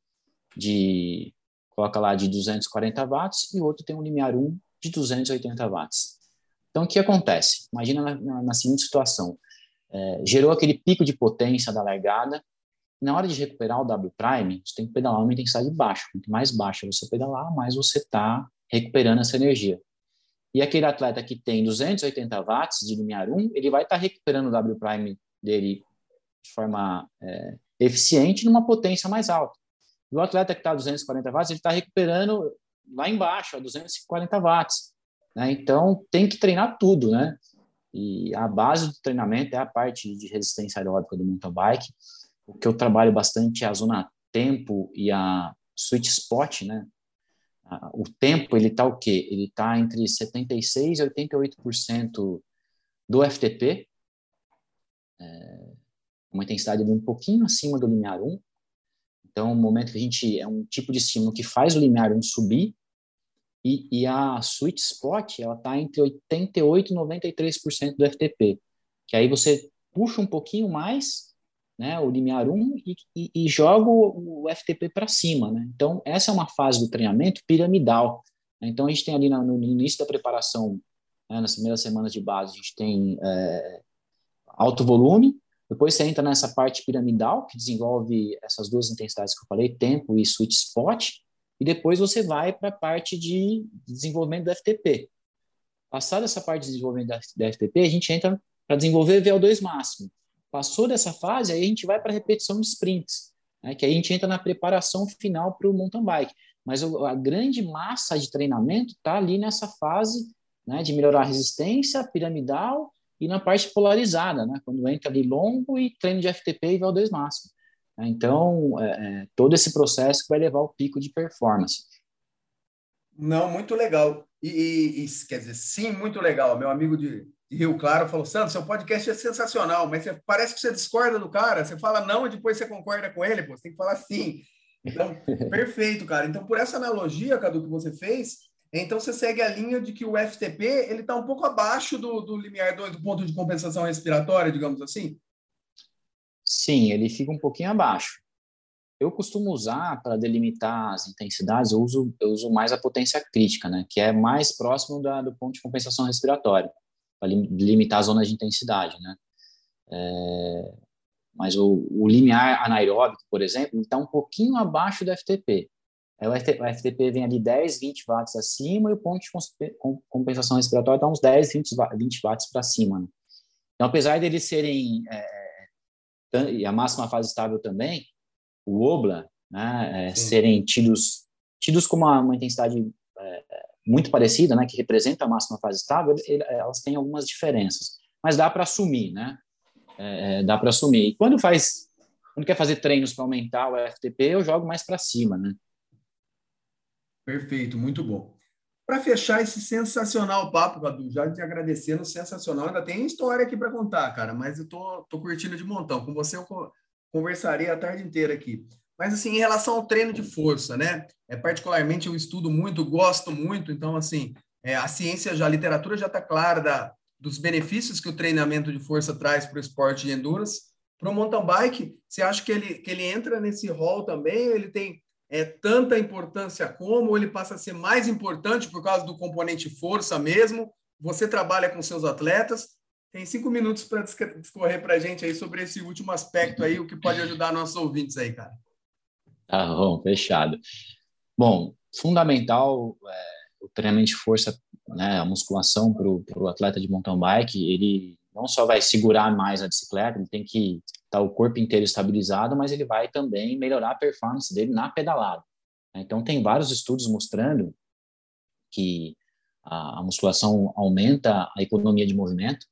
de, coloca lá, de 240 watts, e o outro tem um limiar 1 de 280 watts. Então, o que acontece? Imagina na, na, na seguinte situação. É, gerou aquele pico de potência da largada, na hora de recuperar o W prime, você tem que pedalar uma intensidade baixa. Quanto mais baixa você pedalar, mais você está recuperando essa energia. E aquele atleta que tem 280 watts de limiar 1, ele vai estar tá recuperando o W prime dele de forma é, eficiente numa potência mais alta. E o atleta que está a 240 watts, ele está recuperando lá embaixo, a 240 watts. Né? Então, tem que treinar tudo, né? E a base do treinamento é a parte de resistência aeróbica do mountain bike, o que eu trabalho bastante é a zona tempo e a sweet spot, né? O tempo, ele está o quê? Ele está entre 76% e 88% do FTP, é uma intensidade um pouquinho acima do limiar 1. Então, o momento que a gente é um tipo de estímulo que faz o limiar 1 subir, e, e a sweet spot, ela está entre 88% e 93% do FTP, que aí você puxa um pouquinho mais né, o limiar 1 e, e, e jogo o, FTP para cima. Né? Então, essa é uma fase do treinamento piramidal. Né? Então, a gente tem ali no, no início da preparação, né, nas primeiras semanas de base, a gente tem é, alto volume, depois você entra nessa parte piramidal, que desenvolve essas duas intensidades que eu falei, tempo e sweet spot, e depois você vai para a parte de desenvolvimento do FTP. Passada essa parte de desenvolvimento da FTP, a gente entra para desenvolver VO2 máximo. Passou dessa fase, aí a gente vai para a repetição de sprints, né, que aí a gente entra na preparação final para o mountain bike. Mas a grande massa de treinamento está ali nessa fase né, de melhorar a resistência piramidal e na parte polarizada, né, quando entra ali longo e treino de FTP e VO2 máximo. Então, é, é, todo esse processo vai levar ao pico de performance. Não, muito legal. E, e, e, quer dizer, sim, muito legal. Meu amigo de, Rio Claro falou: Santos, seu podcast é sensacional, mas você, parece que você discorda do cara. Você fala não e depois você concorda com ele, pô. Você tem que falar sim. Então, perfeito, cara. Então, por essa analogia, Cadu, que você fez, então você segue a linha de que o FTP ele está um pouco abaixo do, do limiar 2, do ponto de compensação respiratória, digamos assim? Sim, ele fica um pouquinho abaixo. Eu costumo usar para delimitar as intensidades, eu uso, eu uso mais a potência crítica, né, que é mais próximo da, do ponto de compensação respiratória para limitar a zona de intensidade, né? É, mas o, o limiar anaeróbico, por exemplo, está um pouquinho abaixo do FTP. O FTP vem ali 10, 20 watts acima e o ponto de compensação respiratória está uns 10, 20, 20 watts para cima. Né? Então, apesar deles serem, é, e a máxima fase estável também, o OBLA, né, é, serem tidos, tidos com uma, uma intensidade é, muito parecida, né, que representa a máxima fase estável, ele, elas têm algumas diferenças. Mas dá para assumir, né? É, é, dá para assumir. E quando faz, quando quer fazer treinos para aumentar o FTP, eu jogo mais para cima, né? Perfeito, muito bom. Para fechar esse sensacional papo, Cadu, já te agradecendo, sensacional. Ainda tem história aqui para contar, cara, mas eu tô, tô curtindo de montão. Com você eu conversaria a tarde inteira aqui. Mas, assim, em relação ao treino de força, né? É, particularmente eu estudo muito, gosto muito, então, assim, é, a ciência já, a literatura já está clara da, dos benefícios que o treinamento de força traz para o esporte de endurance. Para o mountain bike, você acha que ele, que ele entra nesse rol também? Ele tem é, tanta importância como, ou ele passa a ser mais importante por causa do componente força mesmo? Você trabalha com seus atletas. Tem cinco minutos para discorrer para a gente aí sobre esse último aspecto aí, o que pode ajudar nossos ouvintes aí, cara. Tá bom, fechado. Bom, fundamental é, o treinamento de força né, a musculação para o atleta de mountain bike, ele não só vai segurar mais a bicicleta, ele tem que tá o corpo inteiro estabilizado, mas ele vai também melhorar a performance dele na pedalada. Né. Então, tem vários estudos mostrando que a, musculação aumenta a economia de movimento.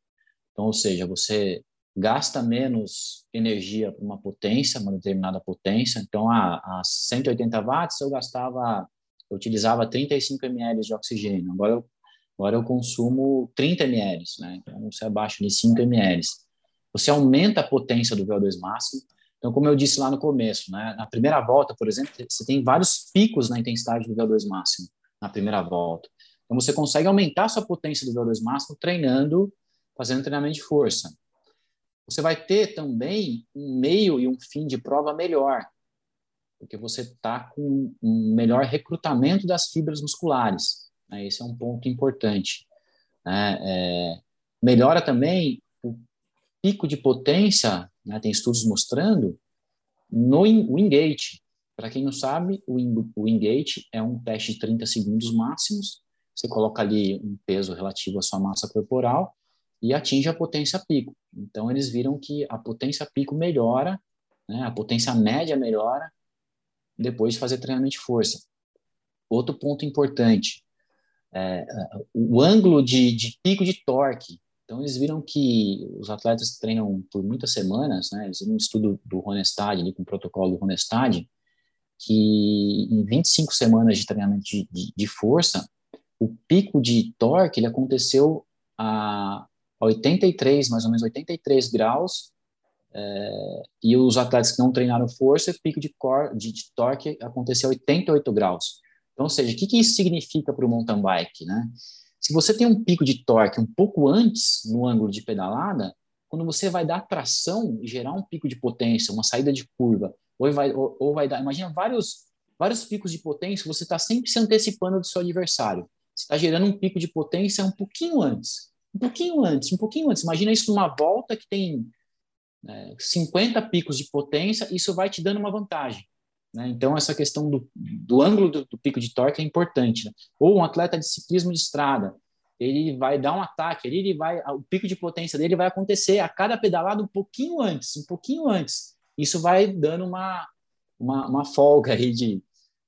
Então, ou seja, você gasta menos energia para uma potência, uma determinada potência. Então, a, a 180 watts eu gastava, eu utilizava 35 ml de oxigênio. Agora eu Agora eu consumo 30 ml, né? Então você abaixo de 5 ml. Você aumenta a potência do VO2 máximo. Então, como eu disse lá no começo, né? Na primeira volta, por exemplo, você tem vários picos na intensidade do VO2 máximo na primeira volta. Então, você consegue aumentar a sua potência do VO2 máximo treinando, fazendo treinamento de força. Você vai ter também um meio e um fim de prova melhor, porque você está com um melhor recrutamento das fibras musculares. Né? Esse é um ponto importante. Né? É, melhora também pico de potência, né? tem estudos mostrando, no Wingate. Para quem não sabe, o Wingate é um teste de 30 segundos máximos. Você coloca ali um peso relativo à sua massa corporal e atinge a potência pico. Então, eles viram que a potência pico melhora, né? a potência média melhora depois de fazer treinamento de força. Outro ponto importante, é, o ângulo de, de, pico de torque. Então, eles viram que os atletas que treinam por muitas semanas, né, eles viram um estudo do Ronestad, ali, com o protocolo do Ronestad, que em 25 semanas de treinamento de, de, de força, o pico de torque ele aconteceu a 83, mais ou menos 83 graus, é, e os atletas que não treinaram força, o pico de, cor, de, de torque aconteceu a 88 graus. Então, ou seja, o que, que isso significa para o mountain bike? Né? Se você tem um pico de torque um pouco antes no ângulo de pedalada, quando você vai dar tração e gerar um pico de potência, uma saída de curva, ou vai, ou, ou vai dar, imagina vários, vários picos de potência, você está sempre se antecipando do seu adversário. Você está gerando um pico de potência um pouquinho antes, um pouquinho antes, um pouquinho antes. Imagina isso numa volta que tem é, 50 picos de potência, isso vai te dando uma vantagem. Né? Então, essa questão do, do ângulo do, do, pico de torque é importante. Né? Ou um atleta de ciclismo de estrada, ele vai dar um ataque, ele, vai, o pico de potência dele vai acontecer a cada pedalada um pouquinho antes, um pouquinho antes. Isso vai dando uma, uma, uma folga aí de,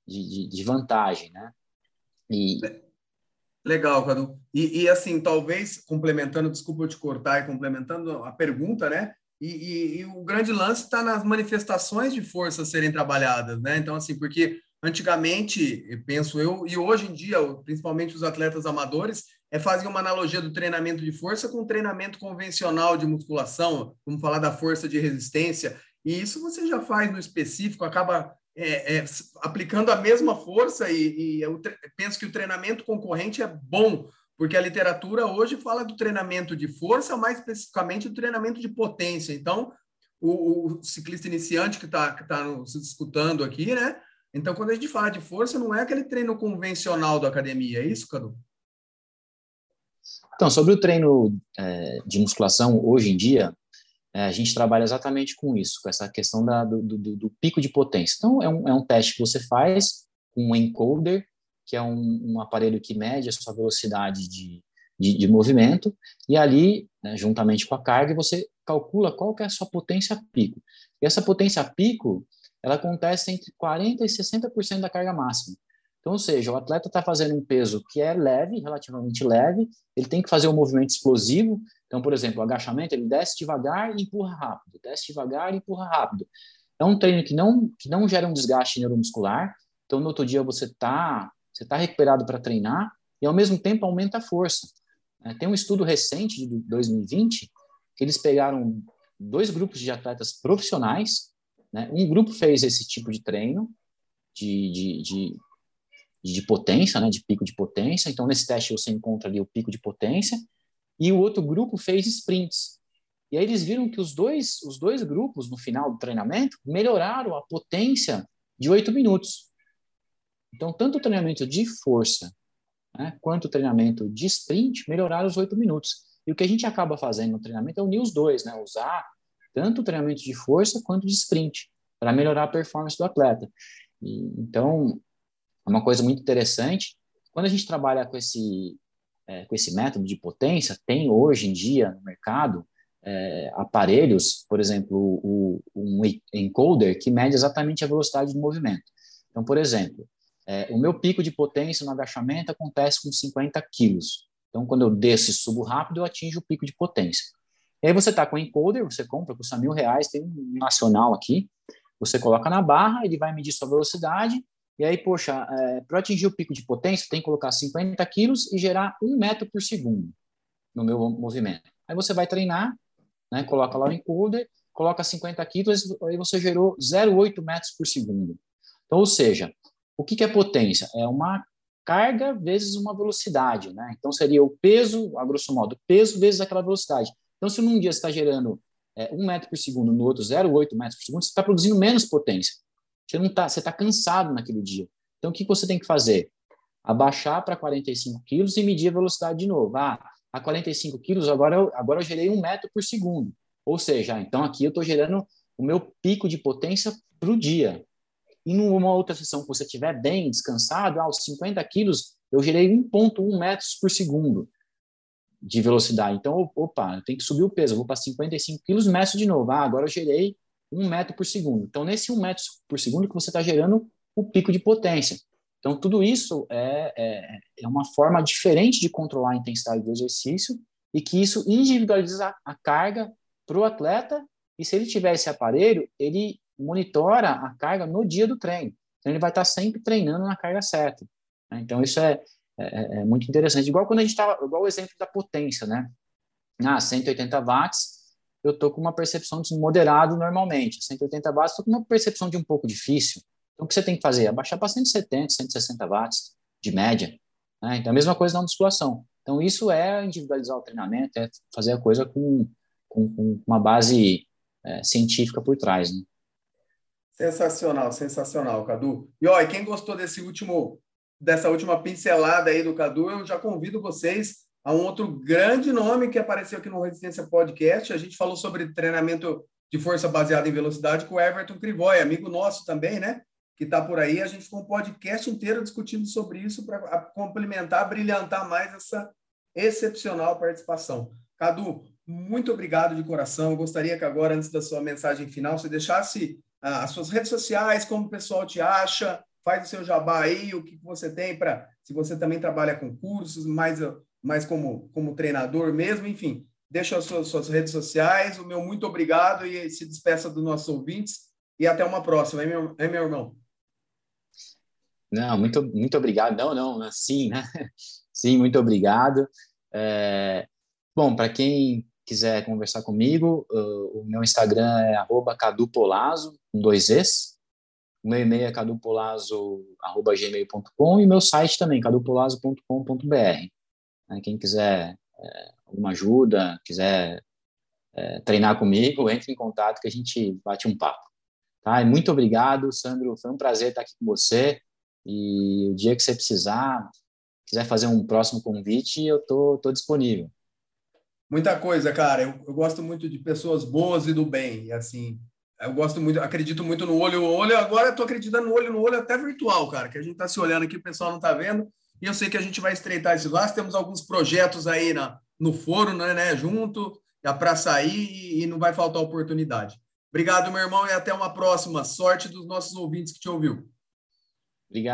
de, de vantagem, né? E... Legal, Cadu. E, e, assim, talvez, complementando, desculpa eu te cortar e complementando a pergunta, né? E, e, e o grande lance está nas manifestações de força serem trabalhadas, né? Então, assim, porque antigamente, penso eu, e hoje em dia, principalmente os atletas amadores, é fazer uma analogia do treinamento de força com o treinamento convencional de musculação, vamos falar da força de resistência, e isso você já faz no específico, acaba é, é, aplicando a mesma força, e, e penso que o treinamento concorrente é bom porque a literatura hoje fala do treinamento de força, mais especificamente do treinamento de potência. Então, o, o ciclista iniciante que está que tá se escutando aqui, né? Então, quando a gente fala de força, não é aquele treino convencional da academia, é isso, Cadu? Então, sobre o treino é, de musculação, hoje em dia, é, a gente trabalha exatamente com isso, com essa questão da, do, do, do, pico de potência. Então, é um, é um teste que você faz com um encoder, que é um, um aparelho que mede a sua velocidade de, de, de movimento, e ali, né, juntamente com a carga, você calcula qual que é a sua potência pico. E essa potência pico, ela acontece entre 40% e 60% da carga máxima. Então, ou seja, o atleta está fazendo um peso que é leve, relativamente leve, ele tem que fazer um movimento explosivo. Então, por exemplo, o agachamento, ele desce devagar e empurra rápido, desce devagar e empurra rápido. É um treino que não, que não gera um desgaste neuromuscular. Então, no outro dia, você está você tá recuperado para treinar e, ao mesmo tempo, aumenta a força. É, tem um estudo recente, de 2020, que eles pegaram dois grupos de atletas profissionais. Né? Um grupo fez esse tipo de treino, de, de, de de potência, né, de pico de potência. Então, nesse teste você encontra ali o pico de potência. E o outro grupo fez sprints. E aí eles viram que os dois, os dois grupos, no final do treinamento, melhoraram a potência de oito minutos. Então, tanto o treinamento de força né, quanto o treinamento de sprint melhoraram os oito minutos. E o que a gente acaba fazendo no treinamento é unir os dois, né, usar tanto o treinamento de força quanto de sprint, para melhorar a performance do atleta. E, então, é uma coisa muito interessante. Quando a gente trabalha com esse, é, com esse método de potência, tem hoje em dia no mercado é, aparelhos, por exemplo, o, um encoder que mede exatamente a velocidade do movimento. Então, por exemplo, é, o meu pico de potência no agachamento acontece com 50 quilos. Então, quando eu desço e subo rápido, eu atinjo o pico de potência. E aí você está com o encoder, você compra, custa mil reais, tem um nacional aqui, você coloca na barra, ele vai medir sua velocidade, e aí, poxa, é, para atingir o pico de potência, tem que colocar 50 quilos e gerar um metro por segundo no meu movimento. Aí você vai treinar, né, coloca lá o encoder, coloca 50 quilos, aí você gerou 0,8 metros por segundo. Então, ou seja, o que, que é potência? É uma carga vezes uma velocidade, né? Então, seria o peso, a grosso modo, peso vezes aquela velocidade. Então, se num dia você está gerando é, 1 metro por segundo, no outro 0,8 metros por segundo, você está produzindo menos potência. Você não tá, você está cansado naquele dia. Então, o que você tem que fazer? Abaixar para 45 quilos e medir a velocidade de novo. Ah, a 45 quilos, agora eu, agora eu gerei um metro por segundo. Ou seja, então aqui eu estou gerando o meu pico de potência para o dia. E numa outra sessão que você estiver bem, descansado, aos 50 quilos, eu gerei 1,1 metros por segundo de velocidade. Então, opa, eu tenho que subir o peso, eu vou para 55 quilos, meço de novo. Ah, agora eu gerei um metro por segundo. Então, nesse um metro por segundo que você está gerando o pico de potência. Então, tudo isso é, é, é, uma forma diferente de controlar a intensidade do exercício e que isso individualiza a carga para o atleta e se ele tiver esse aparelho, ele monitora a carga no dia do treino. Então, ele vai estar sempre treinando na carga certa. Né? Então, isso é, é, é, muito interessante. Igual quando a gente estava, igual o exemplo da potência, né? Ah, 180 watts, eu estou com uma percepção de moderado normalmente. 180 watts, estou com uma percepção de um pouco difícil. Então, o que você tem que fazer? Abaixar para 170, 160 watts de média. Né? Então, a mesma coisa na musculação. Então, isso é individualizar o treinamento, é fazer a coisa com, com, com uma base é, científica por trás. Né? Sensacional, sensacional, Cadu. E olha, quem gostou desse último, dessa última pincelada aí do Cadu, eu já convido vocês a um outro grande nome que apareceu aqui no Resistência Podcast. A gente falou sobre treinamento de força baseado em velocidade com o Everton Crivoy, amigo nosso também, né? Que está por aí. A gente ficou um podcast inteiro discutindo sobre isso para complementar, brilhantar mais essa excepcional participação. Cadu, muito obrigado de coração. Eu gostaria que agora, antes da sua mensagem final, você deixasse as suas redes sociais, como o pessoal te acha, faz o seu jabá aí, o que você tem para, se você também trabalha com cursos, mais mas como, como treinador mesmo, enfim, deixa as suas, suas redes sociais, o meu muito obrigado e se despeça dos nossos ouvintes e até uma próxima, hein, meu, hein, meu irmão? Não, muito, muito obrigado. Não, não, sim, né? Sim, muito obrigado. É, bom, para quem quiser conversar comigo, o meu Instagram é cadupolazo, com dois Es. O meu e-mail é cadupolazo.gmail.com e meu site também, cadupolazo.com.br. Né? Quem quiser é, alguma ajuda, quiser é, treinar comigo, entre em contato que a gente bate um papo. Tá? E muito obrigado, Sandro. Foi um prazer estar aqui com você. E o dia que você precisar, quiser fazer um próximo convite, eu tô, tô disponível. Muita coisa, cara. Eu, eu gosto muito de pessoas boas e do bem. E assim, eu gosto muito, acredito muito no olho no olho. Agora eu tô acreditando no olho no olho até virtual, cara, que a gente tá se olhando aqui, o pessoal não tá vendo. E eu sei que a gente vai estreitar esse laço. Temos alguns projetos aí na, no foro, né, né junto, para sair e, e não vai faltar oportunidade. Obrigado, meu irmão, e até uma próxima. Sorte dos nossos ouvintes que te ouviu. Obrigado.